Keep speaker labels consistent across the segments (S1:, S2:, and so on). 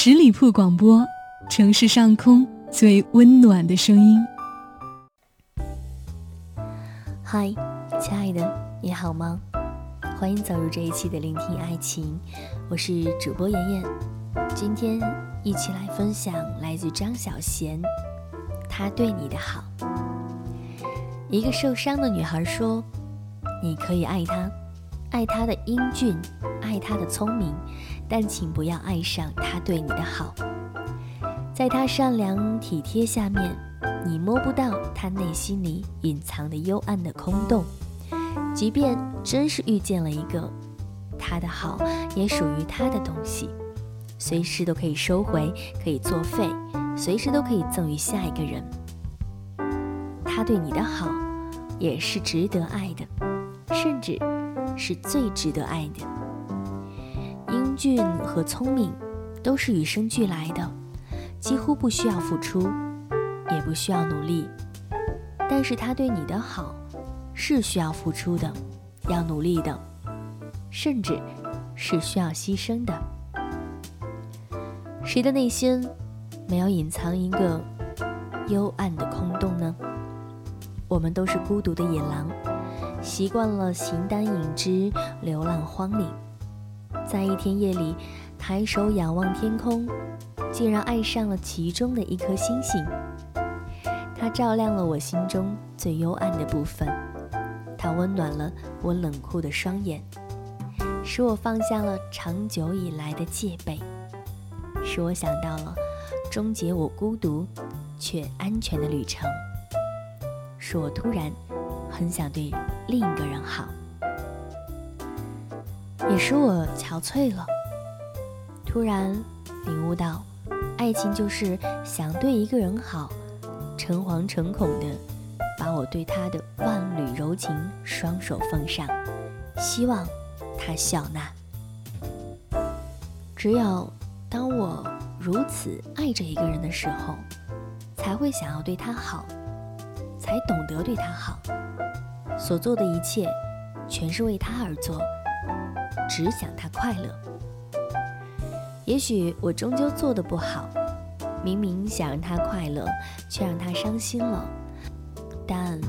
S1: 十里铺广播，城市上空最温暖的声音。
S2: 嗨，亲爱的，你好吗？欢迎走入这一期的聆听爱情，我是主播妍妍。今天一起来分享来自张小娴，他对你的好。一个受伤的女孩说：“你可以爱他，爱他的英俊，爱他的聪明，但请不要爱上他对你的好。在他善良体贴下面，你摸不到他内心里隐藏的幽暗的空洞。即便真是遇见了一个他的好，也属于他的东西，随时都可以收回，可以作废，随时都可以赠予下一个人。”他对你的好，也是值得爱的，甚至是最值得爱的。俊和聪明都是与生俱来的，几乎不需要付出，也不需要努力。但是他对你的好，是需要付出的，要努力的，甚至是需要牺牲的。谁的内心没有隐藏一个幽暗的空洞呢？我们都是孤独的野狼，习惯了形单影只、流浪荒岭。在一天夜里，抬手仰望天空，竟然爱上了其中的一颗星星。它照亮了我心中最幽暗的部分，它温暖了我冷酷的双眼，使我放下了长久以来的戒备，使我想到了终结我孤独却安全的旅程。使我突然很想对另一个人好，也使我憔悴了。突然领悟到，爱情就是想对一个人好，诚惶诚恐的把我对他的万缕柔情双手奉上，希望他笑纳。只有当我如此爱着一个人的时候，才会想要对他好。才懂得对他好，所做的一切全是为他而做，只想他快乐。也许我终究做的不好，明明想让他快乐，却让他伤心了。但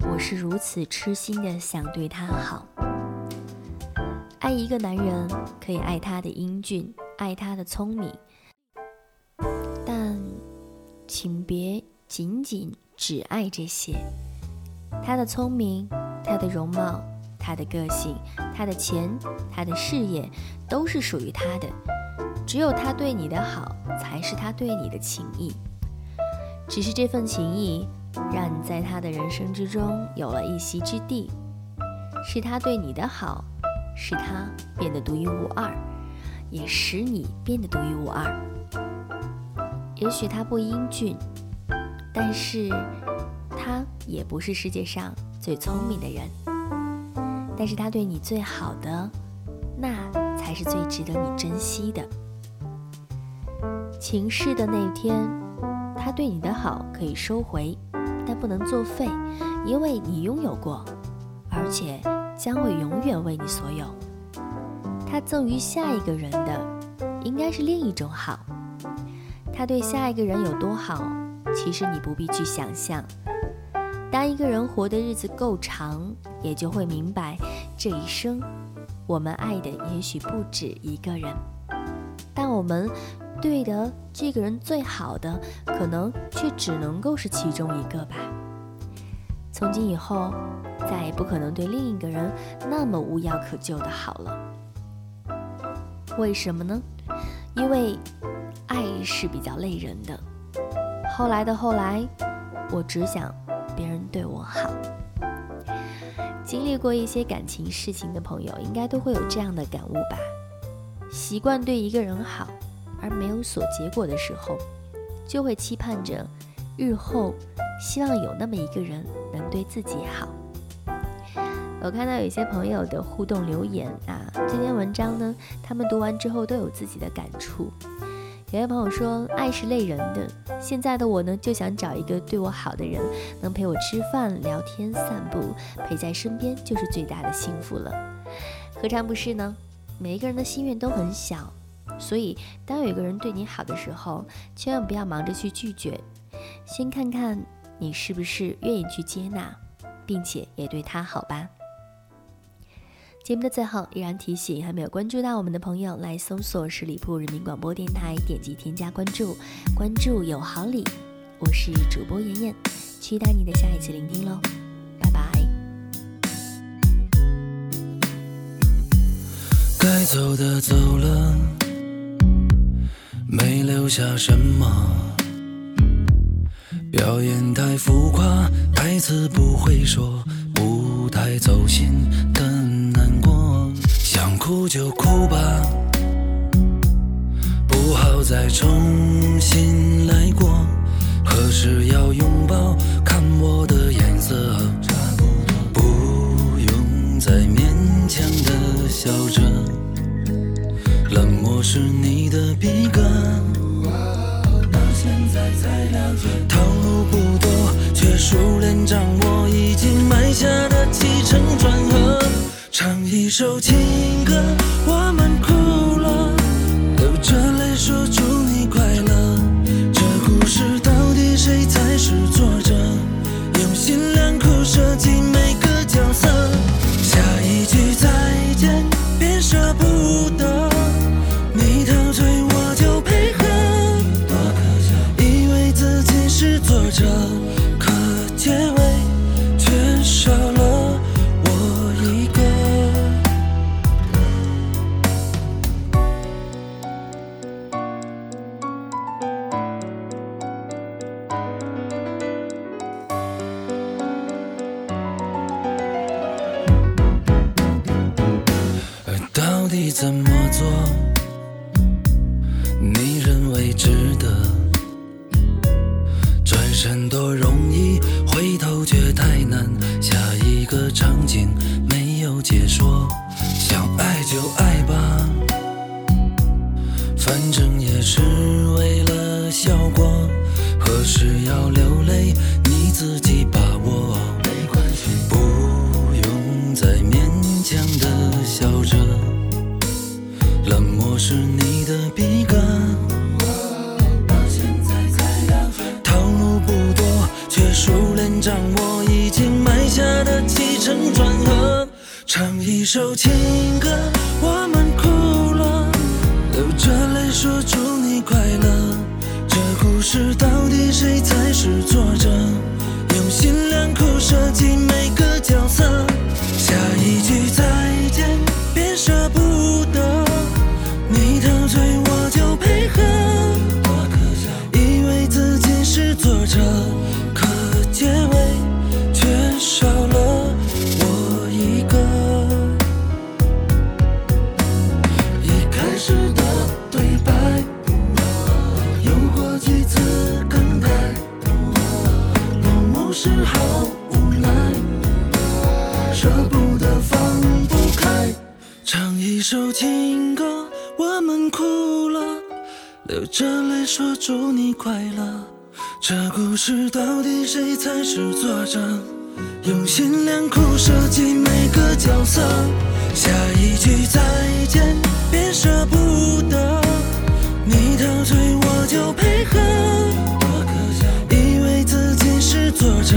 S2: 我是如此痴心的想对他好。爱一个男人，可以爱他的英俊，爱他的聪明，但请别仅仅。只爱这些，他的聪明，他的容貌，他的个性，他的钱，他的事业，都是属于他的。只有他对你的好，才是他对你的情谊。只是这份情谊，让你在他的人生之中有了一席之地。是他对你的好，使他变得独一无二，也使你变得独一无二。也许他不英俊。但是，他也不是世界上最聪明的人。但是他对你最好的，那才是最值得你珍惜的。情逝的那天，他对你的好可以收回，但不能作废，因为你拥有过，而且将会永远为你所有。他赠予下一个人的，应该是另一种好。他对下一个人有多好？其实你不必去想象，当一个人活的日子够长，也就会明白，这一生我们爱的也许不止一个人，但我们对的这个人最好的，可能却只能够是其中一个吧。从今以后，再也不可能对另一个人那么无药可救的好了。为什么呢？因为爱是比较累人的。后来的后来，我只想别人对我好。经历过一些感情事情的朋友，应该都会有这样的感悟吧？习惯对一个人好，而没有所结果的时候，就会期盼着日后希望有那么一个人能对自己好。我看到有些朋友的互动留言啊，这篇文章呢，他们读完之后都有自己的感触。有位朋友说：“爱是累人的。现在的我呢，就想找一个对我好的人，能陪我吃饭、聊天、散步，陪在身边就是最大的幸福了。何尝不是呢？每一个人的心愿都很小，所以，当有一个人对你好的时候，千万不要忙着去拒绝，先看看你是不是愿意去接纳，并且也对他好吧。节目的最后，依然提醒还没有关注到我们的朋友，来搜索十里铺人民广播电台，点击添加关注，关注有好礼。我是主播妍妍，期待你的下一次聆听喽，拜拜。
S3: 该走的走了，没留下什么。表演太浮夸，台词不会说，不太走心的。想哭就哭吧，不好再重新来过。何时要拥抱？看我的颜色，差不多。不用再勉强的笑着，冷漠是你的笔杆。到现在才了解，套路不多，却熟练掌握已经首情歌，我们哭了，流着泪说祝你快乐。这故事到底谁才是作者？用心良苦设计每个角色。下一句再见，怎么做？你认为值得？转身多容易，回头却太难。下一个场景没有解说，冷漠是你的笔杆，套路不多，却熟练掌握已经埋下的起承转合。唱一首情歌，我们哭了，流着泪说祝你快乐。这故事到底谁才是作者？用心良苦设计每个角色。舍不得放不开，唱一首情歌。我们哭了，流着泪说祝你快乐。这故事到底谁才是作者？用心良苦设计每个角色。下一句再见，别舍不得。你陶醉我就配合。我可，以为自己是作者，